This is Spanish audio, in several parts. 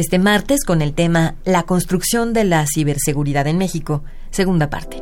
Este martes con el tema La construcción de la ciberseguridad en México, segunda parte.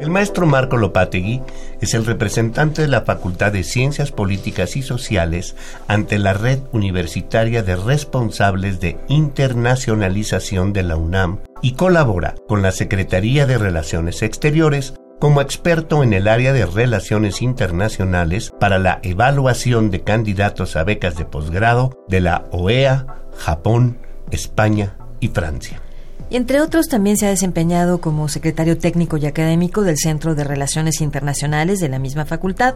El maestro Marco Lopategui es el representante de la Facultad de Ciencias Políticas y Sociales ante la Red Universitaria de Responsables de Internacionalización de la UNAM y colabora con la Secretaría de Relaciones Exteriores como experto en el área de relaciones internacionales para la evaluación de candidatos a becas de posgrado de la OEA, Japón, España y Francia. Y entre otros también se ha desempeñado como secretario técnico y académico del Centro de Relaciones Internacionales de la misma facultad.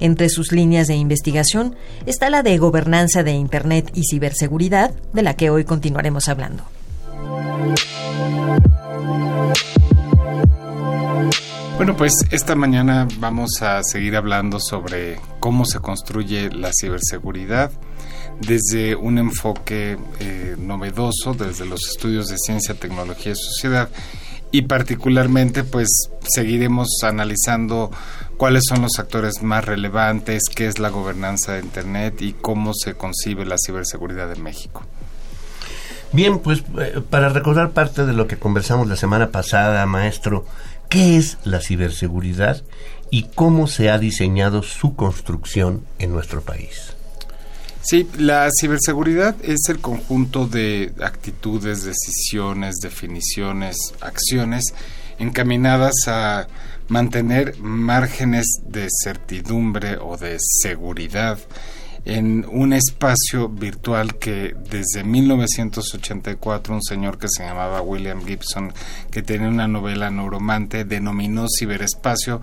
Entre sus líneas de investigación está la de gobernanza de Internet y ciberseguridad, de la que hoy continuaremos hablando. Bueno, pues esta mañana vamos a seguir hablando sobre cómo se construye la ciberseguridad desde un enfoque eh, novedoso, desde los estudios de ciencia, tecnología y sociedad. Y particularmente, pues seguiremos analizando cuáles son los actores más relevantes, qué es la gobernanza de Internet y cómo se concibe la ciberseguridad en México. Bien, pues eh, para recordar parte de lo que conversamos la semana pasada, maestro, ¿qué es la ciberseguridad y cómo se ha diseñado su construcción en nuestro país? Sí, la ciberseguridad es el conjunto de actitudes, decisiones, definiciones, acciones encaminadas a mantener márgenes de certidumbre o de seguridad en un espacio virtual que desde 1984 un señor que se llamaba William Gibson, que tenía una novela neuromante, denominó ciberespacio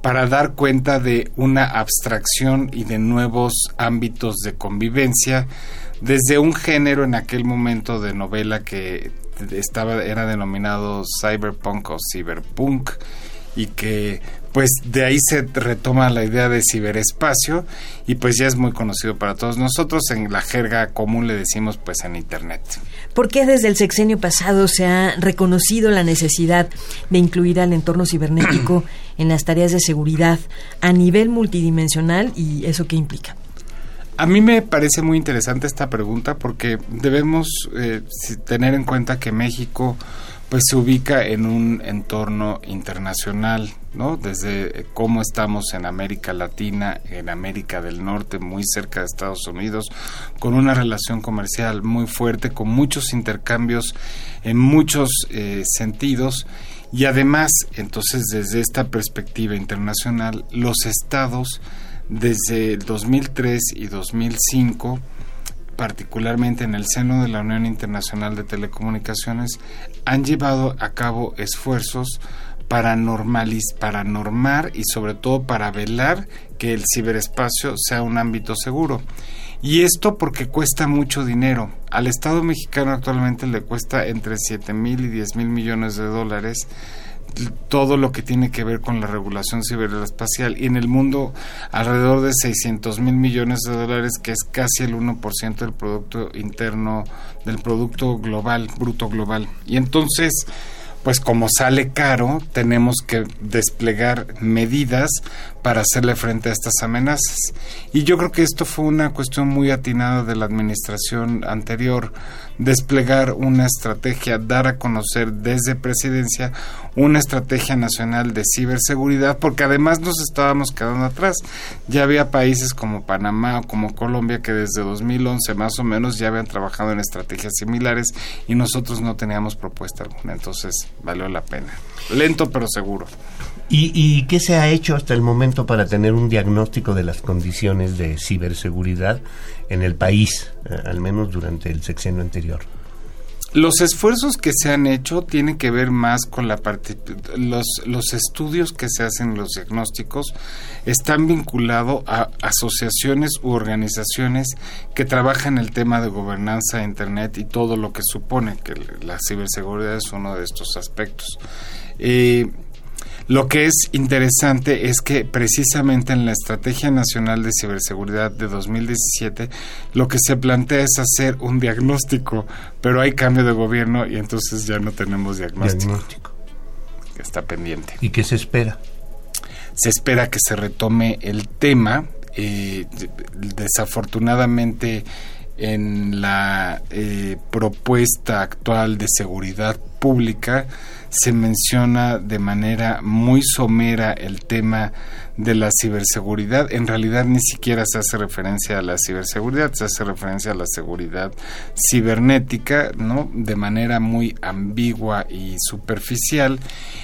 para dar cuenta de una abstracción y de nuevos ámbitos de convivencia desde un género en aquel momento de novela que estaba era denominado cyberpunk o cyberpunk y que pues de ahí se retoma la idea de ciberespacio y pues ya es muy conocido para todos nosotros en la jerga común le decimos pues en internet. ¿Por qué desde el sexenio pasado se ha reconocido la necesidad de incluir al entorno cibernético en las tareas de seguridad a nivel multidimensional y eso qué implica? A mí me parece muy interesante esta pregunta porque debemos eh, tener en cuenta que México pues se ubica en un entorno internacional, ¿no? Desde cómo estamos en América Latina, en América del Norte, muy cerca de Estados Unidos, con una relación comercial muy fuerte, con muchos intercambios en muchos eh, sentidos. Y además, entonces, desde esta perspectiva internacional, los estados, desde el 2003 y 2005, particularmente en el seno de la Unión Internacional de Telecomunicaciones, han llevado a cabo esfuerzos para, para normar y sobre todo para velar que el ciberespacio sea un ámbito seguro. Y esto porque cuesta mucho dinero. Al Estado mexicano actualmente le cuesta entre 7 mil y 10 mil millones de dólares todo lo que tiene que ver con la regulación ciberespacial. Y en el mundo alrededor de 600 mil millones de dólares que es casi el 1% del producto interno del producto global bruto global. Y entonces pues como sale caro, tenemos que desplegar medidas para hacerle frente a estas amenazas. Y yo creo que esto fue una cuestión muy atinada de la administración anterior desplegar una estrategia, dar a conocer desde presidencia una estrategia nacional de ciberseguridad, porque además nos estábamos quedando atrás. Ya había países como Panamá o como Colombia que desde 2011 más o menos ya habían trabajado en estrategias similares y nosotros no teníamos propuesta alguna, entonces valió la pena. Lento pero seguro. ¿Y, ¿Y, qué se ha hecho hasta el momento para tener un diagnóstico de las condiciones de ciberseguridad en el país, eh, al menos durante el sexenio anterior? los esfuerzos que se han hecho tienen que ver más con la parte los los estudios que se hacen los diagnósticos están vinculados a asociaciones u organizaciones que trabajan el tema de gobernanza de internet y todo lo que supone que la ciberseguridad es uno de estos aspectos eh, lo que es interesante es que precisamente en la Estrategia Nacional de Ciberseguridad de 2017 lo que se plantea es hacer un diagnóstico, pero hay cambio de gobierno y entonces ya no tenemos diagnóstico. diagnóstico. Está pendiente. ¿Y qué se espera? Se espera que se retome el tema. Eh, desafortunadamente en la eh, propuesta actual de seguridad pública se menciona de manera muy somera el tema de la ciberseguridad. En realidad ni siquiera se hace referencia a la ciberseguridad, se hace referencia a la seguridad cibernética, ¿no? De manera muy ambigua y superficial.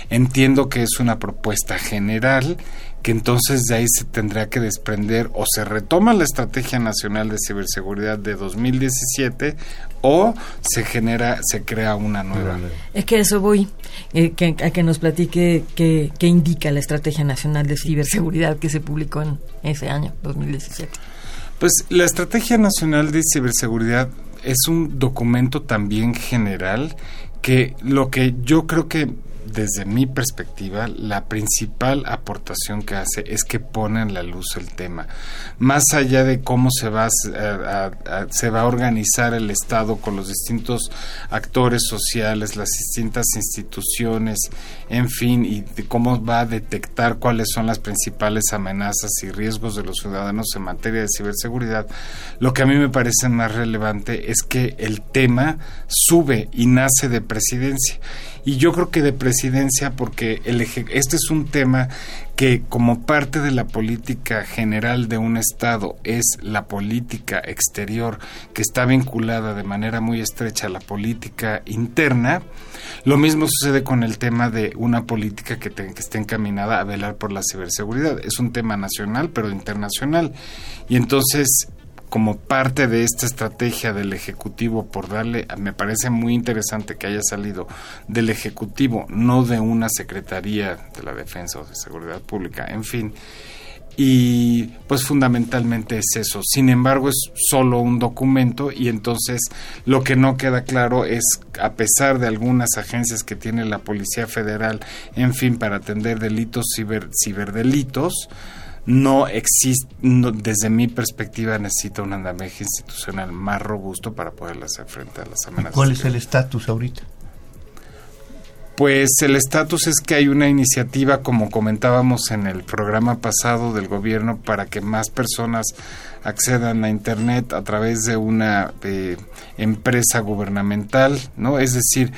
Entiendo que es una propuesta general que entonces de ahí se tendrá que desprender o se retoma la Estrategia Nacional de Ciberseguridad de 2017 o se genera, se crea una nueva. Es que eso voy, eh, que, a que nos platique qué indica la Estrategia Nacional de Ciberseguridad que se publicó en ese año, 2017. Pues la Estrategia Nacional de Ciberseguridad es un documento también general que lo que yo creo que desde mi perspectiva, la principal aportación que hace es que pone en la luz el tema. Más allá de cómo se va a, se va a organizar el Estado con los distintos actores sociales, las distintas instituciones, en fin, y de cómo va a detectar cuáles son las principales amenazas y riesgos de los ciudadanos en materia de ciberseguridad, lo que a mí me parece más relevante es que el tema sube y nace de presidencia y yo creo que de presidencia porque el este es un tema que como parte de la política general de un Estado es la política exterior que está vinculada de manera muy estrecha a la política interna, lo mismo sucede con el tema de una política que, que esté encaminada a velar por la ciberseguridad. Es un tema nacional pero internacional. Y entonces como parte de esta estrategia del Ejecutivo por darle, me parece muy interesante que haya salido del Ejecutivo, no de una Secretaría de la Defensa o de Seguridad Pública, en fin. Y pues fundamentalmente es eso. Sin embargo, es solo un documento y entonces lo que no queda claro es, a pesar de algunas agencias que tiene la Policía Federal, en fin, para atender delitos, ciber, ciberdelitos, no existe, desde mi perspectiva, necesita un andamiaje institucional más robusto para poder hacer frente a las amenazas. ¿Cuál es el estatus ahorita? Pues el estatus es que hay una iniciativa, como comentábamos en el programa pasado del gobierno, para que más personas accedan a Internet a través de una eh, empresa gubernamental, ¿no? Es decir,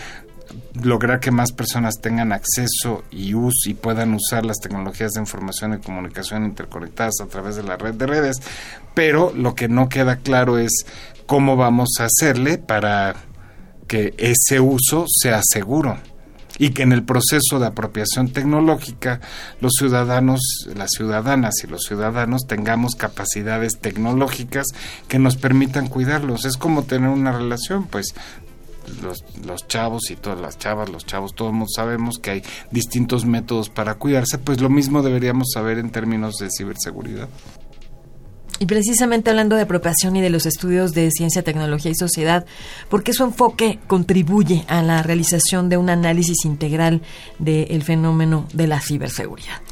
lograr que más personas tengan acceso y uso y puedan usar las tecnologías de información y comunicación interconectadas a través de la red de redes, pero lo que no queda claro es cómo vamos a hacerle para que ese uso sea seguro y que en el proceso de apropiación tecnológica los ciudadanos, las ciudadanas y los ciudadanos tengamos capacidades tecnológicas que nos permitan cuidarlos. Es como tener una relación, pues los, los chavos y todas las chavas, los chavos, todos sabemos que hay distintos métodos para cuidarse, pues lo mismo deberíamos saber en términos de ciberseguridad. Y precisamente hablando de apropiación y de los estudios de ciencia, tecnología y sociedad, ¿por qué su enfoque contribuye a la realización de un análisis integral del fenómeno de la ciberseguridad?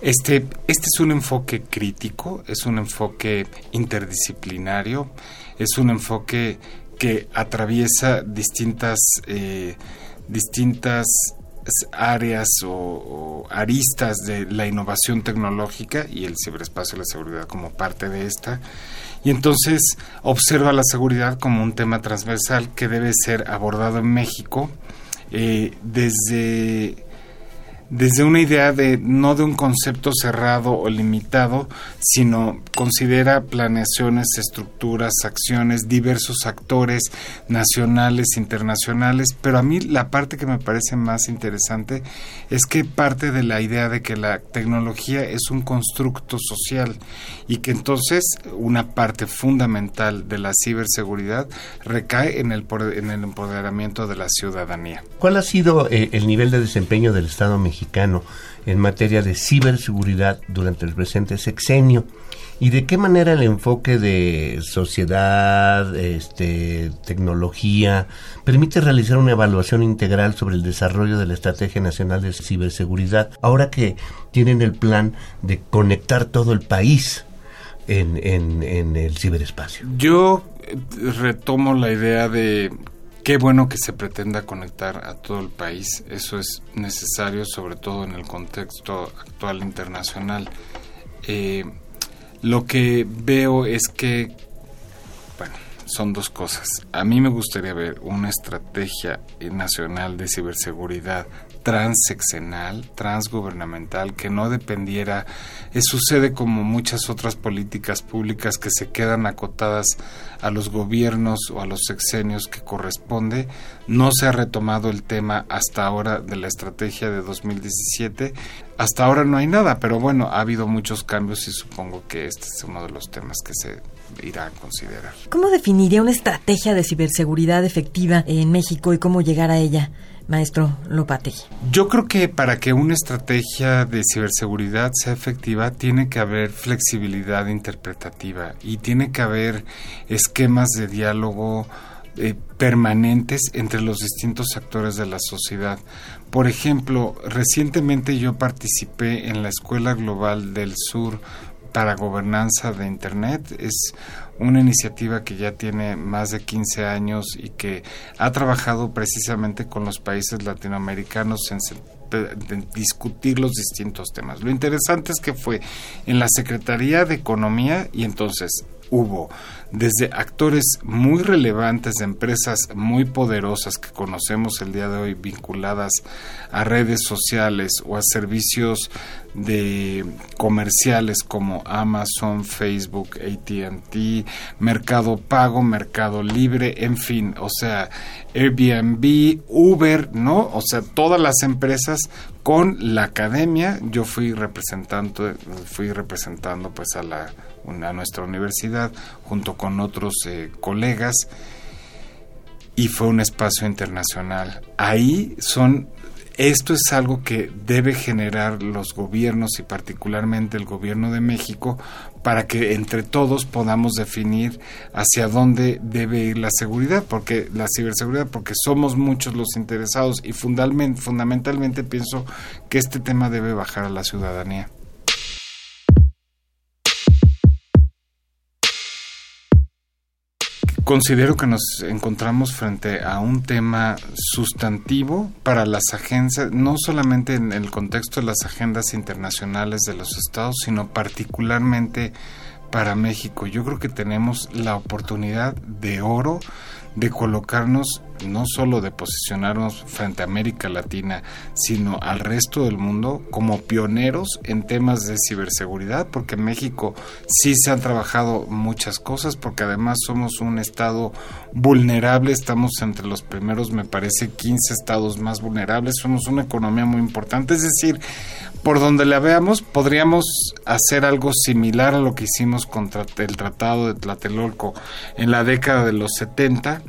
Este, este es un enfoque crítico, es un enfoque interdisciplinario, es un enfoque que atraviesa distintas, eh, distintas áreas o, aristas de la innovación tecnológica y el ciberespacio y la seguridad como parte de esta. Y entonces observa la seguridad como un tema transversal que debe ser abordado en México eh, desde desde una idea de no de un concepto cerrado o limitado, sino considera planeaciones, estructuras, acciones, diversos actores nacionales, internacionales, pero a mí la parte que me parece más interesante es que parte de la idea de que la tecnología es un constructo social y que entonces una parte fundamental de la ciberseguridad recae en el, en el empoderamiento de la ciudadanía. ¿Cuál ha sido eh, el nivel de desempeño del Estado mexicano en materia de ciberseguridad durante el presente sexenio? ¿Y de qué manera el enfoque de sociedad, este, tecnología, permite realizar una evaluación integral sobre el desarrollo de la Estrategia Nacional de Ciberseguridad, ahora que tienen el plan de conectar todo el país en, el ciberespacio? Yo retomo la idea de Qué bueno que se pretenda conectar a todo el país, eso es necesario sobre todo en el contexto actual internacional. Eh, lo que veo es que, bueno, son dos cosas. A mí me gustaría ver una estrategia nacional de ciberseguridad transeccional, transgubernamental, que no dependiera, eh, sucede como muchas otras políticas públicas que se quedan acotadas a los gobiernos o a los sexenios que corresponde. No se ha retomado el tema hasta ahora de la estrategia de 2017. Hasta ahora no hay nada, pero bueno, ha habido muchos cambios y supongo que este es uno de los temas que se irá a considerar. ¿Cómo definiría una estrategia de ciberseguridad efectiva en México y cómo llegar a ella? Maestro Lopate? Yo creo que para que una estrategia de ciberseguridad sea efectiva tiene que haber flexibilidad interpretativa y tiene que haber esquemas de diálogo eh, permanentes entre los distintos actores de la sociedad. Por ejemplo, recientemente yo participé en la Escuela Global del Sur para Gobernanza de Internet. Es una iniciativa que ya tiene más de 15 años y que ha trabajado precisamente con los países latinoamericanos en, discutir los distintos temas. Lo interesante es que fue en la Secretaría de Economía y entonces hubo desde actores muy relevantes de empresas muy poderosas que conocemos el día de hoy vinculadas a redes sociales o a servicios de comerciales como Amazon, Facebook, AT&T, Mercado Pago, Mercado Libre, en fin, o sea, Airbnb, Uber, ¿no? O sea, todas las empresas con la academia, yo fui representando fui representando pues a la a nuestra universidad junto con otros eh, colegas y fue un espacio internacional. Ahí son esto es algo que debe generar los gobiernos y particularmente el gobierno de México para que entre todos podamos definir hacia dónde debe ir la seguridad, porque la ciberseguridad, porque somos muchos los interesados y fundamentalmente pienso que este tema debe bajar a la ciudadanía. Considero que nos encontramos frente a un tema sustantivo para las agencias, no solamente en el contexto de las agendas internacionales de los estados, sino particularmente para México. Yo creo que tenemos la oportunidad de oro de colocarnos, no solo de posicionarnos frente a América Latina, sino al resto del mundo como pioneros en temas de ciberseguridad, porque en México sí se han trabajado muchas cosas, porque además somos un estado vulnerable, estamos entre los primeros, me parece, 15 estados más vulnerables, somos una economía muy importante, es decir, por donde la veamos, podríamos hacer algo similar a lo que hicimos contra el Tratado de Tlatelolco en la década de los 70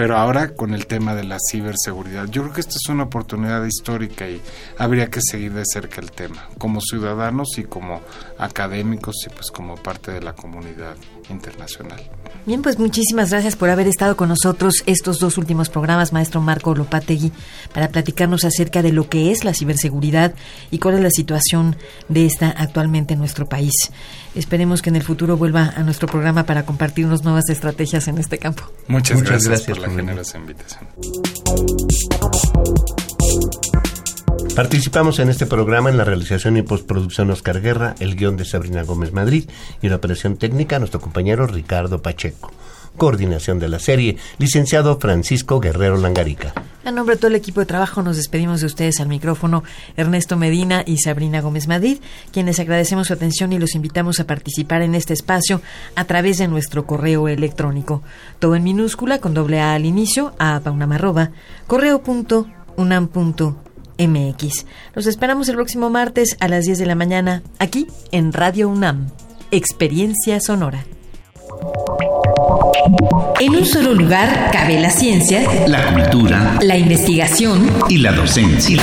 pero ahora con el tema de la ciberseguridad. Yo creo que esta es una oportunidad histórica y habría que seguir de cerca el tema, como ciudadanos y como académicos y pues como parte de la comunidad internacional. Bien, pues muchísimas gracias por haber estado con nosotros estos dos últimos programas, maestro Marco Lopategui, para platicarnos acerca de lo que es la ciberseguridad y cuál es la situación de esta actualmente en nuestro país. Esperemos que en el futuro vuelva a nuestro programa para compartirnos nuevas estrategias en este campo. Muchas, gracias, por la generosa invitación. Participamos en este programa en la realización y postproducción Oscar Guerra, el guion de Sabrina Gómez Madrid y la operación técnica nuestro compañero Ricardo Pacheco. Coordinación de la serie, licenciado Francisco Guerrero Langarica. A nombre de todo el equipo de trabajo nos despedimos de ustedes al micrófono Ernesto Medina y Sabrina Gómez Madrid, quienes agradecemos su atención y los invitamos a participar en este espacio a través de nuestro correo electrónico. Todo en minúscula con doble A al inicio, a paunamarroba, correo.unam.mx. Los esperamos el próximo martes a las 10 de la mañana aquí en Radio UNAM. Experiencia Sonora. En un solo lugar cabe la ciencia, la cultura, la investigación y la docencia.